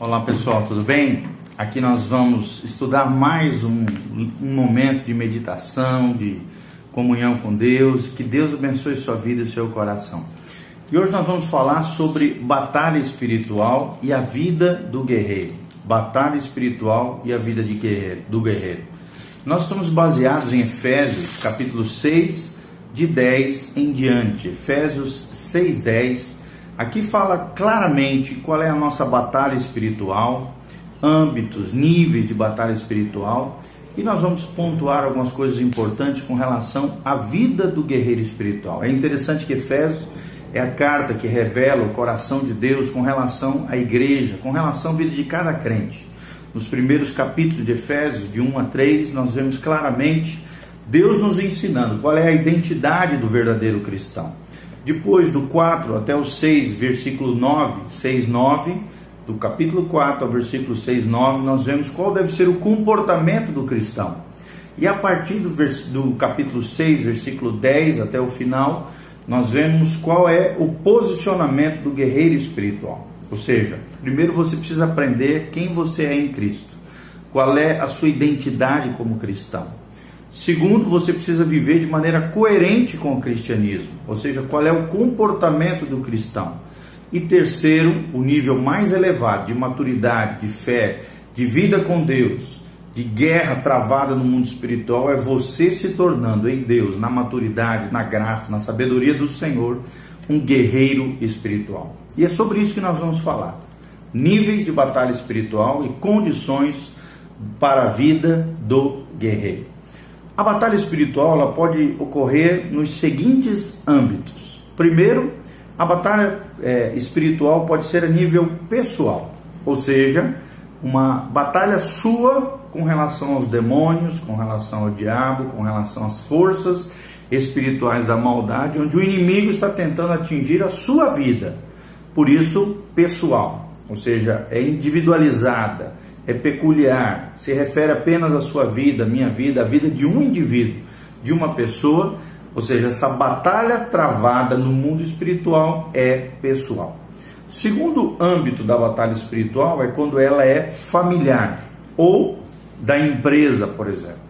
Olá pessoal, tudo bem? Aqui nós vamos estudar mais um, um, momento de meditação, de comunhão com Deus. Que Deus abençoe sua vida e seu coração. E hoje nós vamos falar sobre batalha espiritual e a vida do guerreiro. Batalha espiritual e a vida de guerreiro, do guerreiro. Nós estamos baseados em Efésios, capítulo 6, de 10 em diante. Efésios 6, 10 Aqui fala claramente qual é a nossa batalha espiritual, âmbitos, níveis de batalha espiritual, e nós vamos pontuar algumas coisas importantes com relação à vida do guerreiro espiritual. É interessante que Efésios é a carta que revela o coração de Deus com relação à igreja, com relação à vida de cada crente. Nos primeiros capítulos de Efésios, de 1 a 3, nós vemos claramente Deus nos ensinando qual é a identidade do verdadeiro cristão. Depois do 4 até o 6, versículo 9, 6, 9, do capítulo 4 ao versículo 6, 9, nós vemos qual deve ser o comportamento do cristão. E a partir do, vers... do capítulo 6, versículo 10 até o final, nós vemos qual é o posicionamento do guerreiro espiritual. Ou seja, primeiro você precisa aprender quem você é em Cristo, qual é a sua identidade como cristão. Segundo, você precisa viver de maneira coerente com o cristianismo, ou seja, qual é o comportamento do cristão. E terceiro, o nível mais elevado de maturidade, de fé, de vida com Deus, de guerra travada no mundo espiritual, é você se tornando em Deus, na maturidade, na graça, na sabedoria do Senhor, um guerreiro espiritual. E é sobre isso que nós vamos falar. Níveis de batalha espiritual e condições para a vida do guerreiro. A batalha espiritual ela pode ocorrer nos seguintes âmbitos. Primeiro, a batalha é, espiritual pode ser a nível pessoal, ou seja, uma batalha sua com relação aos demônios, com relação ao diabo, com relação às forças espirituais da maldade, onde o inimigo está tentando atingir a sua vida. Por isso, pessoal, ou seja, é individualizada é peculiar, se refere apenas à sua vida, à minha vida, à vida de um indivíduo, de uma pessoa, ou seja, essa batalha travada no mundo espiritual é pessoal. Segundo âmbito da batalha espiritual é quando ela é familiar ou da empresa, por exemplo.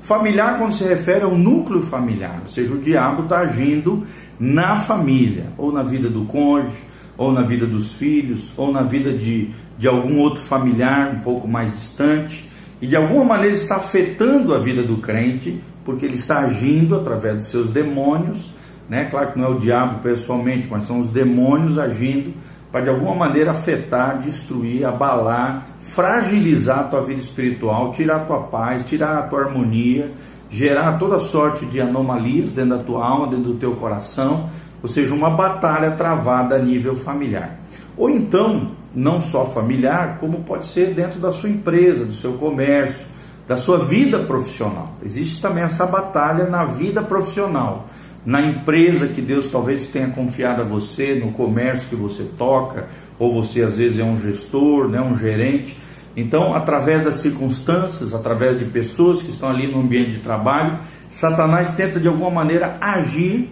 Familiar quando se refere ao núcleo familiar, ou seja, o diabo está agindo na família, ou na vida do cônjuge, ou na vida dos filhos, ou na vida de, de algum outro familiar um pouco mais distante, e de alguma maneira está afetando a vida do crente, porque ele está agindo através dos seus demônios, né? Claro que não é o diabo pessoalmente, mas são os demônios agindo para de alguma maneira afetar, destruir, abalar, fragilizar a tua vida espiritual, tirar a tua paz, tirar a tua harmonia, gerar toda sorte de anomalias dentro da tua alma, dentro do teu coração, ou seja, uma batalha travada a nível familiar. Ou então, não só familiar, como pode ser dentro da sua empresa, do seu comércio, da sua vida profissional. Existe também essa batalha na vida profissional, na empresa que Deus talvez tenha confiado a você, no comércio que você toca, ou você às vezes é um gestor, né, um gerente. Então, através das circunstâncias, através de pessoas que estão ali no ambiente de trabalho, Satanás tenta de alguma maneira agir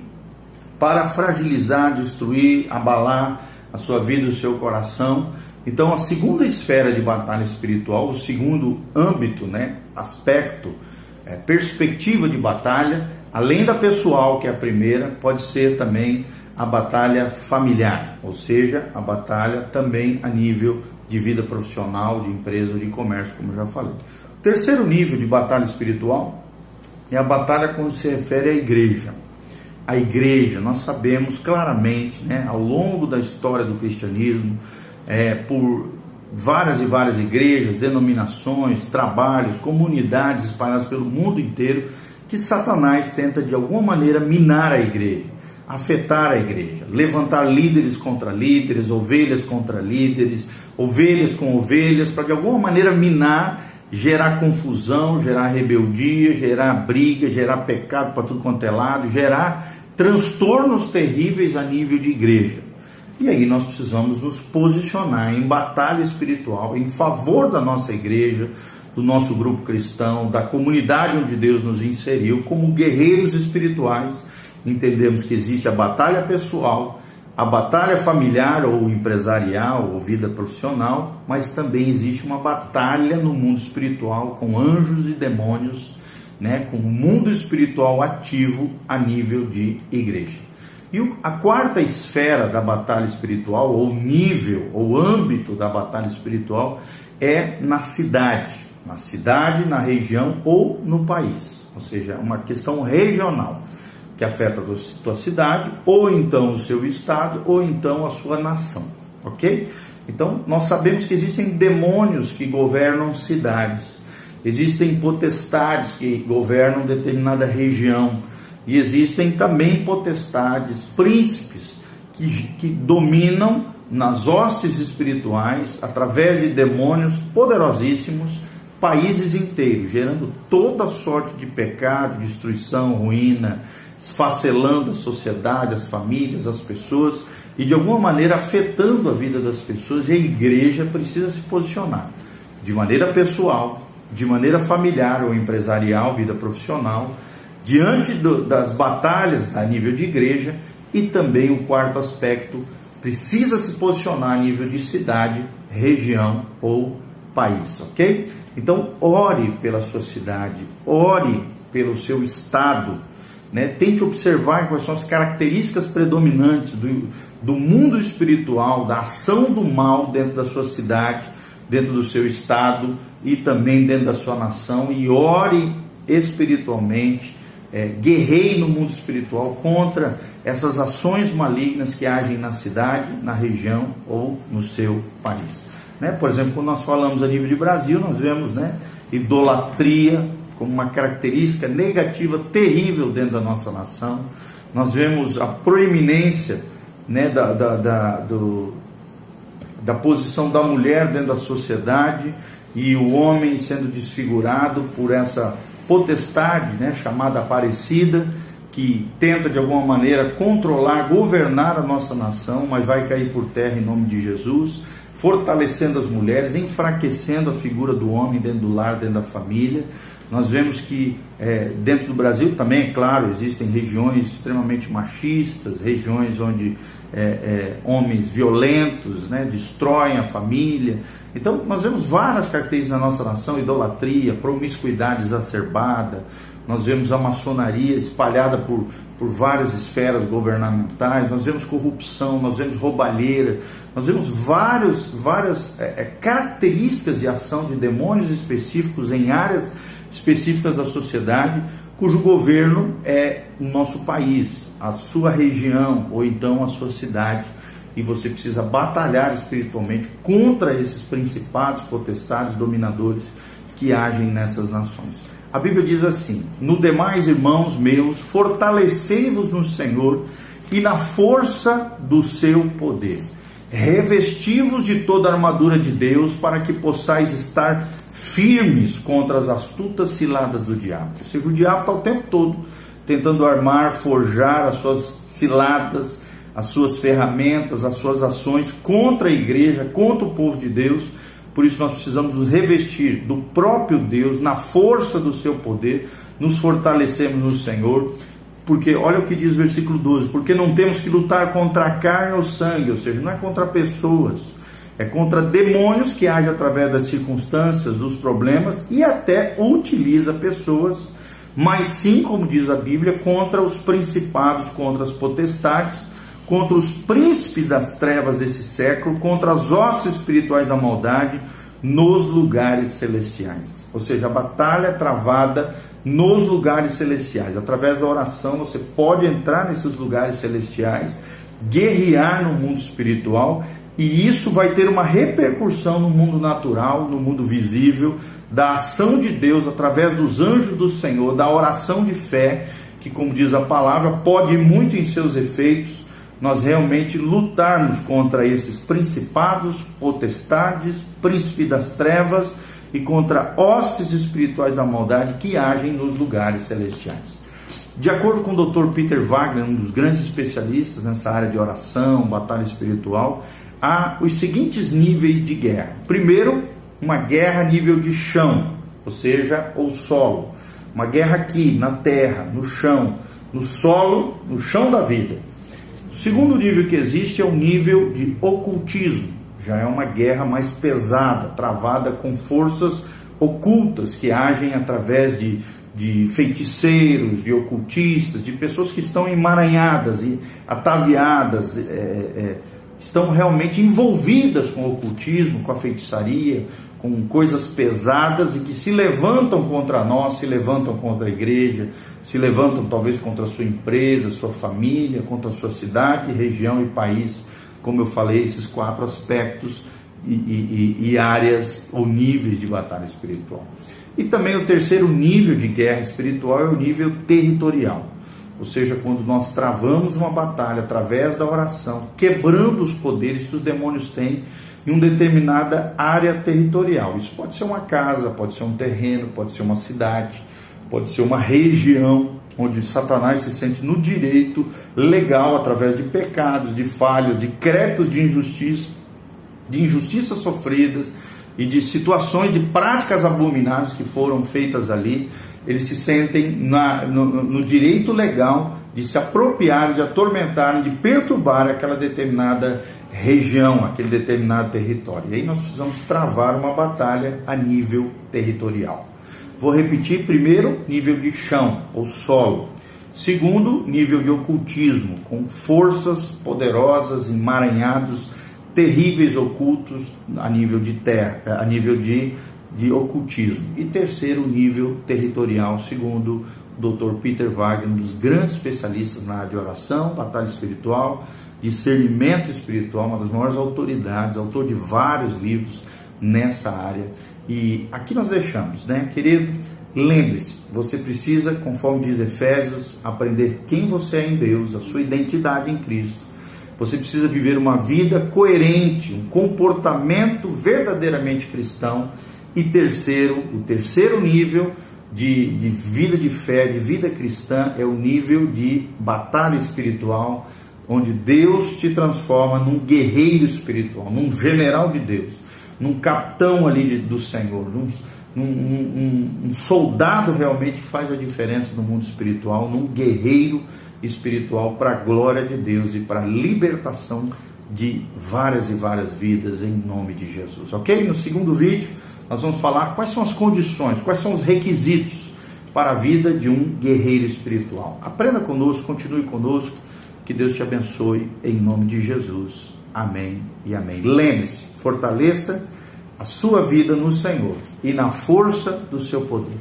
para fragilizar, destruir, abalar a sua vida, o seu coração. Então, a segunda esfera de batalha espiritual, o segundo âmbito, né, aspecto, é, perspectiva de batalha, além da pessoal, que é a primeira, pode ser também a batalha familiar, ou seja, a batalha também a nível de vida profissional, de empresa de comércio, como já falei. O terceiro nível de batalha espiritual é a batalha quando se refere à igreja a igreja, nós sabemos claramente, né, ao longo da história do cristianismo, é, por várias e várias igrejas, denominações, trabalhos, comunidades espalhadas pelo mundo inteiro, que Satanás tenta de alguma maneira minar a igreja, afetar a igreja, levantar líderes contra líderes, ovelhas contra líderes, ovelhas com ovelhas, para de alguma maneira minar, gerar confusão, gerar rebeldia, gerar briga, gerar pecado para tudo quanto é lado, gerar transtornos terríveis a nível de igreja. E aí nós precisamos nos posicionar em batalha espiritual em favor da nossa igreja, do nosso grupo cristão, da comunidade onde Deus nos inseriu, como guerreiros espirituais. Entendemos que existe a batalha pessoal a batalha familiar ou empresarial ou vida profissional, mas também existe uma batalha no mundo espiritual com anjos e demônios, né, com o mundo espiritual ativo a nível de igreja. E a quarta esfera da batalha espiritual, ou nível, ou âmbito da batalha espiritual, é na cidade, na cidade, na região ou no país, ou seja, uma questão regional que afeta a sua cidade, ou então o seu estado, ou então a sua nação, ok? Então, nós sabemos que existem demônios que governam cidades, existem potestades que governam determinada região, e existem também potestades, príncipes, que, que dominam nas hostes espirituais, através de demônios poderosíssimos, países inteiros, gerando toda sorte de pecado, destruição, ruína, esfacelando a sociedade, as famílias, as pessoas e de alguma maneira afetando a vida das pessoas. E a igreja precisa se posicionar de maneira pessoal, de maneira familiar ou empresarial, vida profissional, diante do, das batalhas a nível de igreja e também o quarto aspecto precisa se posicionar a nível de cidade, região ou país, ok? Então ore pela sua cidade, ore pelo seu estado né? Tente observar quais são as características predominantes do, do mundo espiritual, da ação do mal dentro da sua cidade, dentro do seu estado e também dentro da sua nação e ore espiritualmente, é, guerreie no mundo espiritual contra essas ações malignas que agem na cidade, na região ou no seu país. Né? Por exemplo, quando nós falamos a nível de Brasil, nós vemos né, idolatria, como uma característica negativa terrível dentro da nossa nação. Nós vemos a proeminência né, da, da, da, do, da posição da mulher dentro da sociedade e o homem sendo desfigurado por essa potestade né, chamada Aparecida, que tenta de alguma maneira controlar, governar a nossa nação, mas vai cair por terra em nome de Jesus, fortalecendo as mulheres, enfraquecendo a figura do homem dentro do lar, dentro da família. Nós vemos que é, dentro do Brasil também, é claro, existem regiões extremamente machistas, regiões onde é, é, homens violentos né, destroem a família. Então, nós vemos várias características na nossa nação: idolatria, promiscuidade exacerbada. Nós vemos a maçonaria espalhada por, por várias esferas governamentais, nós vemos corrupção, nós vemos roubalheira, nós vemos vários, várias é, é características de ação de demônios específicos em áreas específicas da sociedade, cujo governo é o nosso país, a sua região ou então a sua cidade. E você precisa batalhar espiritualmente contra esses principados, potestades, dominadores que agem nessas nações. A Bíblia diz assim: No demais, irmãos meus, fortalecei-vos no Senhor e na força do seu poder. Revesti-vos de toda a armadura de Deus para que possais estar firmes contra as astutas ciladas do diabo. Ou seja, o diabo está o tempo todo tentando armar, forjar as suas ciladas, as suas ferramentas, as suas ações contra a igreja, contra o povo de Deus. Por isso nós precisamos nos revestir do próprio Deus, na força do seu poder, nos fortalecemos no Senhor. Porque olha o que diz o versículo 12: porque não temos que lutar contra a carne ou sangue, ou seja, não é contra pessoas, é contra demônios que age através das circunstâncias, dos problemas e até utiliza pessoas, mas sim, como diz a Bíblia, contra os principados, contra as potestades, contra os príncipes das trevas desse século, contra as hostes espirituais da maldade nos lugares celestiais. Ou seja, a batalha é travada nos lugares celestiais. Através da oração você pode entrar nesses lugares celestiais, guerrear no mundo espiritual e isso vai ter uma repercussão no mundo natural, no mundo visível, da ação de Deus através dos anjos do Senhor, da oração de fé, que, como diz a palavra, pode muito em seus efeitos nós realmente lutarmos contra esses principados, potestades, príncipes das trevas e contra hostes espirituais da maldade que agem nos lugares celestiais. De acordo com o Dr. Peter Wagner, um dos grandes especialistas nessa área de oração, batalha espiritual, há os seguintes níveis de guerra. Primeiro, uma guerra a nível de chão, ou seja, ou solo. Uma guerra aqui, na terra, no chão, no solo, no chão da vida. Segundo nível que existe é o nível de ocultismo. Já é uma guerra mais pesada, travada com forças ocultas que agem através de, de feiticeiros, de ocultistas, de pessoas que estão emaranhadas e ataviadas, é, é, estão realmente envolvidas com o ocultismo, com a feitiçaria, com coisas pesadas e que se levantam contra nós, se levantam contra a igreja, se levantam talvez contra a sua empresa, sua família, contra a sua cidade, região e país, como eu falei, esses quatro aspectos e, e, e áreas ou níveis de batalha espiritual. E também o terceiro nível de guerra espiritual é o nível territorial. Ou seja, quando nós travamos uma batalha através da oração, quebrando os poderes que os demônios têm em uma determinada área territorial. Isso pode ser uma casa, pode ser um terreno, pode ser uma cidade, pode ser uma região onde Satanás se sente no direito legal através de pecados, de falhas, de créditos de injustiça, de injustiças sofridas e de situações de práticas abomináveis que foram feitas ali. Eles se sentem na, no, no direito legal de se apropriar, de atormentar, de perturbar aquela determinada região, aquele determinado território. E aí nós precisamos travar uma batalha a nível territorial. Vou repetir: primeiro, nível de chão ou solo. Segundo, nível de ocultismo, com forças poderosas, emaranhados, terríveis ocultos a nível de terra, a nível de, de ocultismo. E terceiro, nível territorial, segundo Dr. Peter Wagner, um dos grandes especialistas na área de oração, batalha espiritual, discernimento espiritual, uma das maiores autoridades, autor de vários livros nessa área. E aqui nós deixamos, né, querido? Lembre-se, você precisa, conforme diz Efésios, aprender quem você é em Deus, a sua identidade em Cristo. Você precisa viver uma vida coerente, um comportamento verdadeiramente cristão. E terceiro, o terceiro nível de, de vida de fé, de vida cristã, é o nível de batalha espiritual, onde Deus te transforma num guerreiro espiritual, num general de Deus, num capitão ali de, do Senhor, num, num um, um, soldado realmente que faz a diferença no mundo espiritual, num guerreiro espiritual para a glória de Deus e para a libertação de várias e várias vidas em nome de Jesus, ok? No segundo vídeo nós vamos falar quais são as condições, quais são os requisitos para a vida de um guerreiro espiritual. Aprenda conosco, continue conosco que Deus te abençoe em nome de Jesus. Amém e amém. Lembre-se, fortaleça a sua vida no Senhor e na força do seu poder.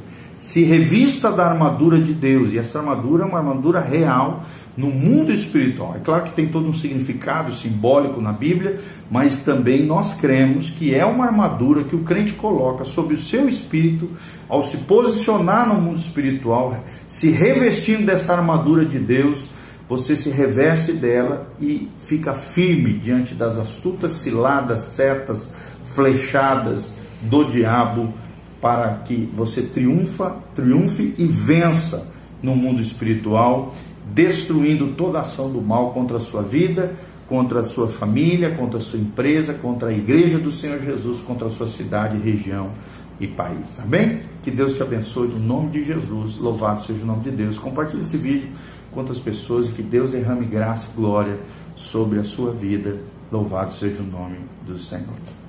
Se revista da armadura de Deus, e essa armadura é uma armadura real no mundo espiritual. É claro que tem todo um significado simbólico na Bíblia, mas também nós cremos que é uma armadura que o crente coloca sobre o seu espírito ao se posicionar no mundo espiritual, se revestindo dessa armadura de Deus você se reveste dela e fica firme diante das astutas ciladas, setas, flechadas do diabo para que você triunfa, triunfe e vença no mundo espiritual, destruindo toda ação do mal contra a sua vida, contra a sua família, contra a sua empresa, contra a igreja do Senhor Jesus, contra a sua cidade, região e país. Amém? Que Deus te abençoe no nome de Jesus. Louvado seja o nome de Deus. Compartilhe esse vídeo quantas pessoas e que Deus derrame graça e glória sobre a sua vida. Louvado seja o nome do Senhor.